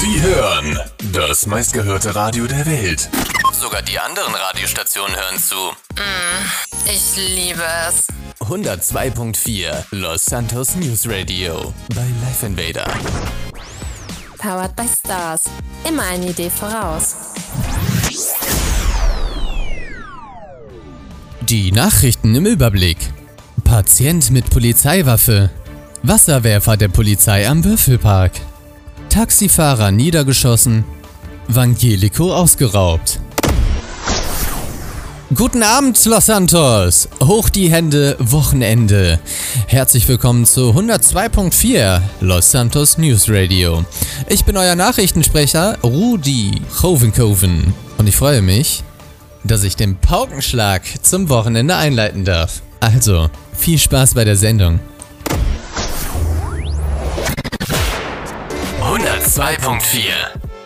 Sie hören das meistgehörte Radio der Welt. Sogar die anderen Radiostationen hören zu. Ich liebe es. 102.4 Los Santos News Radio bei Life Invader. Powered by Stars. Immer eine Idee voraus. Die Nachrichten im Überblick. Patient mit Polizeiwaffe. Wasserwerfer der Polizei am Würfelpark. Taxifahrer niedergeschossen. Vangelico ausgeraubt. Guten Abend, Los Santos! Hoch die Hände, Wochenende. Herzlich willkommen zu 102.4 Los Santos News Radio. Ich bin euer Nachrichtensprecher Rudi Hovenkoven und ich freue mich, dass ich den Paukenschlag zum Wochenende einleiten darf. Also, viel Spaß bei der Sendung. 102.4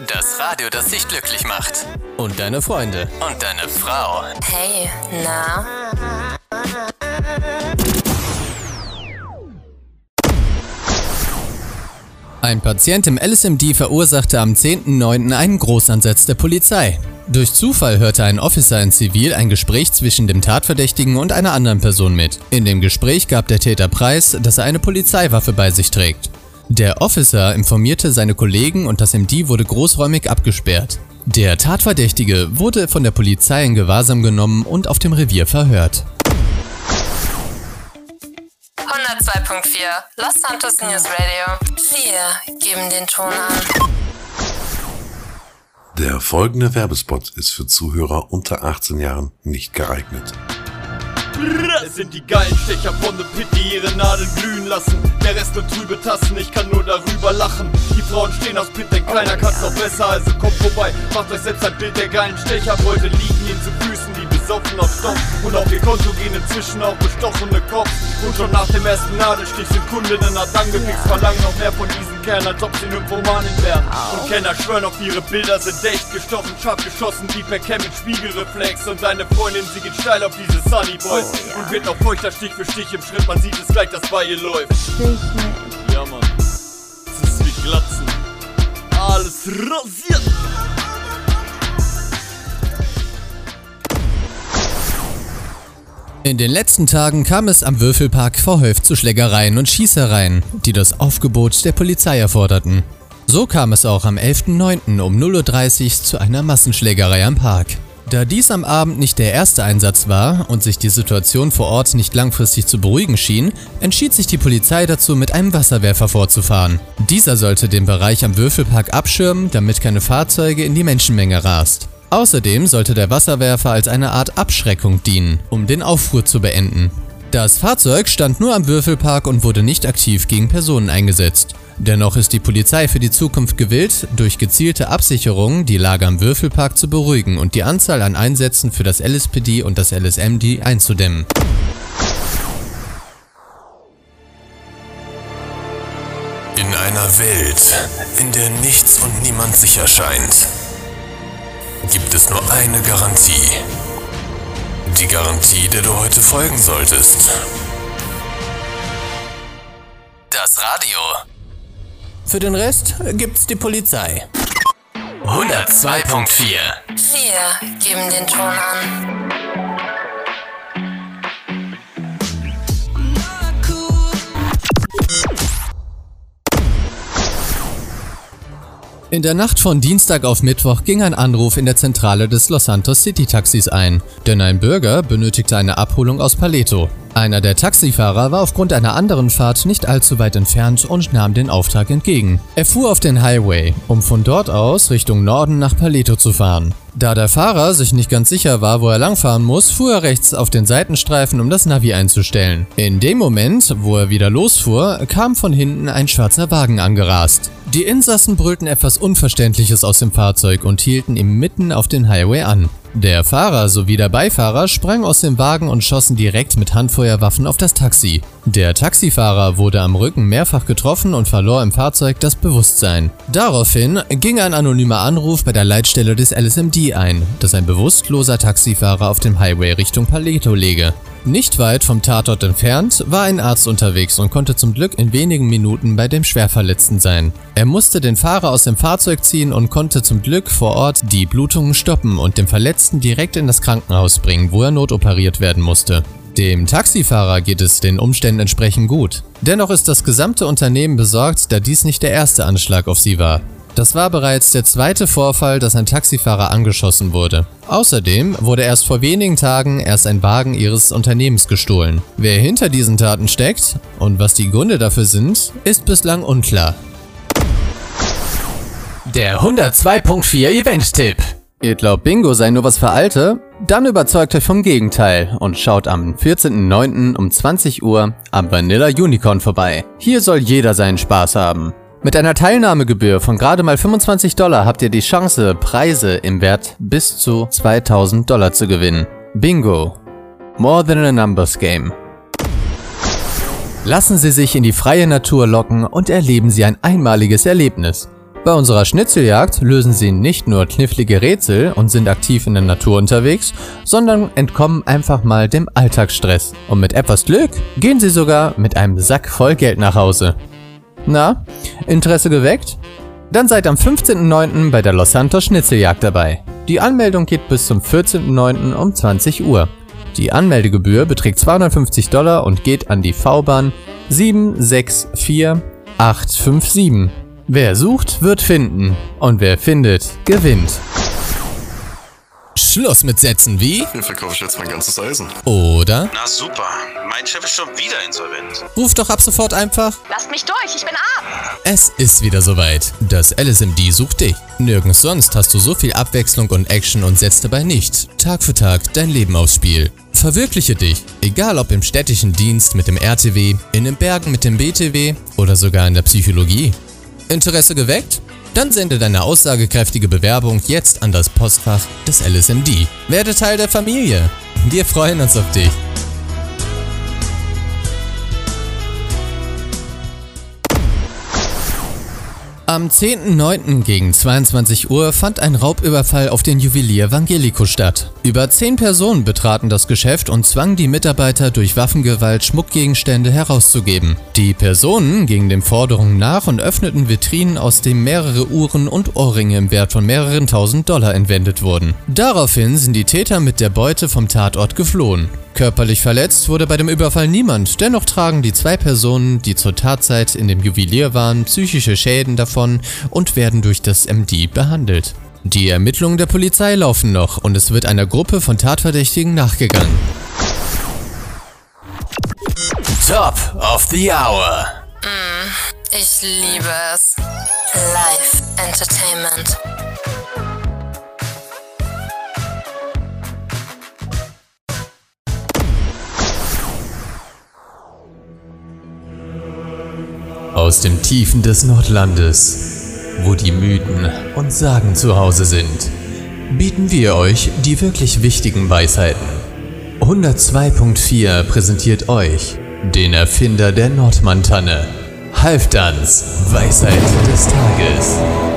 Das Radio, das dich glücklich macht. Und deine Freunde. Und deine Frau. Hey, na? Ein Patient im LSMD verursachte am 10.09. einen Großansatz der Polizei. Durch Zufall hörte ein Officer in Zivil ein Gespräch zwischen dem Tatverdächtigen und einer anderen Person mit. In dem Gespräch gab der Täter preis, dass er eine Polizeiwaffe bei sich trägt. Der Officer informierte seine Kollegen und das MD wurde großräumig abgesperrt. Der Tatverdächtige wurde von der Polizei in Gewahrsam genommen und auf dem Revier verhört. 102.4 Los Santos News Radio. Wir geben den Ton an. Der folgende Werbespot ist für Zuhörer unter 18 Jahren nicht geeignet. Es sind die geilen Stecher von The Pit, die ihre Nadeln glühen lassen. Der Rest nur trübe Tassen, ich kann nur darüber lachen. Die Frauen stehen aus Pit, denn keiner kann's noch besser, also kommt vorbei. Macht euch selbst ein Bild der geilen Stecher. Heute liegen ihnen zu Füßen, besoffen auf Stoff. Und auf ihr Konto gehen inzwischen auch bestochene Cops. Und schon nach dem ersten Nadelstich sind Kundinnen hart angefixt, verlangen noch mehr von diesen Kerlen, als ob sie Nymphomanen wären. Und Kenner schwören auf ihre Bilder, sind echt gestochen, scharf geschossen, wie per Cam mit Spiegelreflex. Und deine Freundin, sie geht steil auf diese Sunny Boys. Und wird noch feuchter Stich für Stich im Schritt, man sieht es gleich, dass bei ihr läuft. Ja, Mann. Es ist wie Glatzen. Alles rasiert. In den letzten Tagen kam es am Würfelpark verhäuft zu Schlägereien und Schießereien, die das Aufgebot der Polizei erforderten. So kam es auch am 11.09. um 0.30 Uhr zu einer Massenschlägerei am Park. Da dies am Abend nicht der erste Einsatz war und sich die Situation vor Ort nicht langfristig zu beruhigen schien, entschied sich die Polizei dazu, mit einem Wasserwerfer vorzufahren. Dieser sollte den Bereich am Würfelpark abschirmen, damit keine Fahrzeuge in die Menschenmenge rast. Außerdem sollte der Wasserwerfer als eine Art Abschreckung dienen, um den Aufruhr zu beenden. Das Fahrzeug stand nur am Würfelpark und wurde nicht aktiv gegen Personen eingesetzt. Dennoch ist die Polizei für die Zukunft gewillt, durch gezielte Absicherungen die Lage am Würfelpark zu beruhigen und die Anzahl an Einsätzen für das LSPD und das LSMD einzudämmen. In einer Welt, in der nichts und niemand sicher scheint, gibt es nur eine Garantie. Die Garantie, der du heute folgen solltest. Das Radio. Für den Rest gibt's die Polizei. 102.4 Wir geben den Ton an. In der Nacht von Dienstag auf Mittwoch ging ein Anruf in der Zentrale des Los Santos City Taxis ein, denn ein Bürger benötigte eine Abholung aus Paleto. Einer der Taxifahrer war aufgrund einer anderen Fahrt nicht allzu weit entfernt und nahm den Auftrag entgegen. Er fuhr auf den Highway, um von dort aus Richtung Norden nach Paleto zu fahren. Da der Fahrer sich nicht ganz sicher war, wo er langfahren muss, fuhr er rechts auf den Seitenstreifen, um das Navi einzustellen. In dem Moment, wo er wieder losfuhr, kam von hinten ein schwarzer Wagen angerast. Die Insassen brüllten etwas Unverständliches aus dem Fahrzeug und hielten ihm mitten auf den Highway an. Der Fahrer sowie der Beifahrer sprangen aus dem Wagen und schossen direkt mit Handfeuerwaffen auf das Taxi. Der Taxifahrer wurde am Rücken mehrfach getroffen und verlor im Fahrzeug das Bewusstsein. Daraufhin ging ein anonymer Anruf bei der Leitstelle des LSMD ein, dass ein bewusstloser Taxifahrer auf dem Highway Richtung Paleto lege. Nicht weit vom Tatort entfernt war ein Arzt unterwegs und konnte zum Glück in wenigen Minuten bei dem Schwerverletzten sein. Er musste den Fahrer aus dem Fahrzeug ziehen und konnte zum Glück vor Ort die Blutungen stoppen und den Verletzten direkt in das Krankenhaus bringen, wo er notoperiert werden musste. Dem Taxifahrer geht es den Umständen entsprechend gut. Dennoch ist das gesamte Unternehmen besorgt, da dies nicht der erste Anschlag auf sie war. Das war bereits der zweite Vorfall, dass ein Taxifahrer angeschossen wurde. Außerdem wurde erst vor wenigen Tagen erst ein Wagen ihres Unternehmens gestohlen. Wer hinter diesen Taten steckt und was die Gründe dafür sind, ist bislang unklar. Der 102.4 Event-Tipp. Ihr glaubt Bingo sei nur was für Alte? Dann überzeugt euch vom Gegenteil und schaut am 14.09. um 20 Uhr am Vanilla Unicorn vorbei. Hier soll jeder seinen Spaß haben. Mit einer Teilnahmegebühr von gerade mal 25 Dollar habt ihr die Chance, Preise im Wert bis zu 2000 Dollar zu gewinnen. Bingo. More than a numbers game. Lassen Sie sich in die freie Natur locken und erleben Sie ein einmaliges Erlebnis. Bei unserer Schnitzeljagd lösen Sie nicht nur knifflige Rätsel und sind aktiv in der Natur unterwegs, sondern entkommen einfach mal dem Alltagsstress. Und mit etwas Glück gehen Sie sogar mit einem Sack voll Geld nach Hause. Na, Interesse geweckt? Dann seid am 15.09. bei der Los Santos Schnitzeljagd dabei. Die Anmeldung geht bis zum 14.09. um 20 Uhr. Die Anmeldegebühr beträgt 250 Dollar und geht an die V-Bahn 764857. Wer sucht, wird finden. Und wer findet, gewinnt. Schluss mit Sätzen wie Hier verkaufe ich jetzt mein ganzes Eisen. oder Na super, mein Chef ist schon wieder insolvent. ruf doch ab sofort einfach Lasst mich durch, ich bin arm. Es ist wieder soweit. Das LSMD sucht dich. Nirgends sonst hast du so viel Abwechslung und Action und setzt dabei nicht Tag für Tag dein Leben aufs Spiel. Verwirkliche dich, egal ob im städtischen Dienst mit dem RTW, in den Bergen mit dem BTW oder sogar in der Psychologie. Interesse geweckt? Dann sende deine aussagekräftige Bewerbung jetzt an das Postfach des LSMD. Werde Teil der Familie. Wir freuen uns auf dich. Am 10.09. gegen 22 Uhr fand ein Raubüberfall auf den Juwelier Vangelico statt. Über 10 Personen betraten das Geschäft und zwangen die Mitarbeiter durch Waffengewalt Schmuckgegenstände herauszugeben. Die Personen gingen den Forderungen nach und öffneten Vitrinen, aus denen mehrere Uhren und Ohrringe im Wert von mehreren tausend Dollar entwendet wurden. Daraufhin sind die Täter mit der Beute vom Tatort geflohen. Körperlich verletzt wurde bei dem Überfall niemand, dennoch tragen die zwei Personen, die zur Tatzeit in dem Juwelier waren, psychische Schäden davon und werden durch das MD behandelt. Die Ermittlungen der Polizei laufen noch und es wird einer Gruppe von Tatverdächtigen nachgegangen. Top of the Hour. Ich liebe es. Live Entertainment. Aus dem Tiefen des Nordlandes, wo die Mythen und Sagen zu Hause sind, bieten wir euch die wirklich wichtigen Weisheiten. 102.4 präsentiert euch den Erfinder der Nordmantanne, Halfdans, Weisheit des Tages.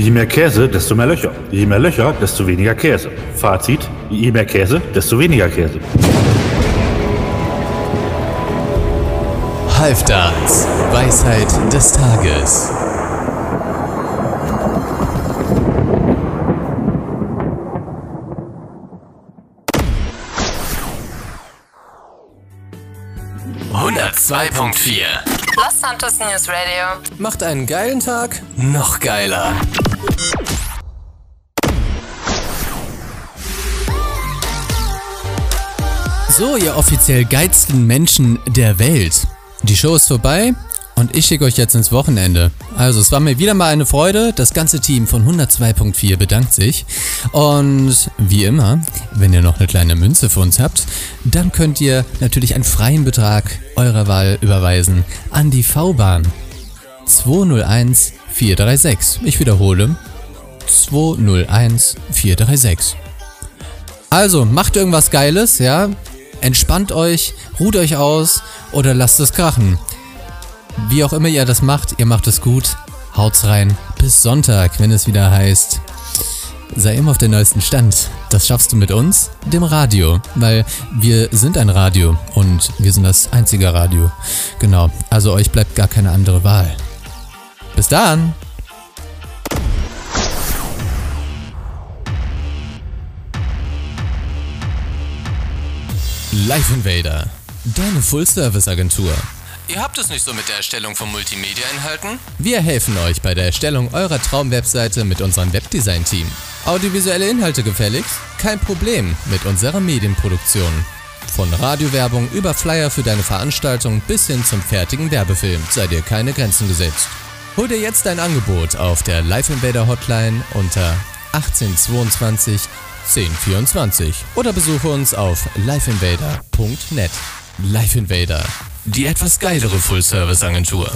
Je mehr Käse, desto mehr Löcher. Je mehr Löcher, desto weniger Käse. Fazit, je mehr Käse, desto weniger Käse. Halfdans, Weisheit des Tages. ...102.4. Los Santos News Radio. Macht einen geilen Tag. Noch geiler. So, ihr offiziell geilsten Menschen der Welt. Die Show ist vorbei und ich schicke euch jetzt ins Wochenende. Also, es war mir wieder mal eine Freude. Das ganze Team von 102.4 bedankt sich. Und wie immer, wenn ihr noch eine kleine Münze für uns habt, dann könnt ihr natürlich einen freien Betrag eurer Wahl überweisen an die V-Bahn 201 436. Ich wiederhole. 201 436. Also, macht irgendwas Geiles, ja? Entspannt euch, ruht euch aus oder lasst es krachen. Wie auch immer ihr das macht, ihr macht es gut. Haut's rein. Bis Sonntag, wenn es wieder heißt. Sei immer auf dem neuesten Stand. Das schaffst du mit uns, dem Radio, weil wir sind ein Radio und wir sind das einzige Radio. Genau, also euch bleibt gar keine andere Wahl. Bis dann! Live Invader, deine Full-Service-Agentur. Ihr habt es nicht so mit der Erstellung von Multimedia-Inhalten? Wir helfen euch bei der Erstellung eurer Traumwebseite mit unserem Webdesign-Team. Audiovisuelle Inhalte gefällig? Kein Problem mit unserer Medienproduktion. Von Radiowerbung über Flyer für deine Veranstaltung bis hin zum fertigen Werbefilm sei dir keine Grenzen gesetzt. Hol dir jetzt dein Angebot auf der Live Invader Hotline unter 1822 1024 oder besuche uns auf liveinvader.net. Live Invader, die etwas geilere Full-Service-Agentur.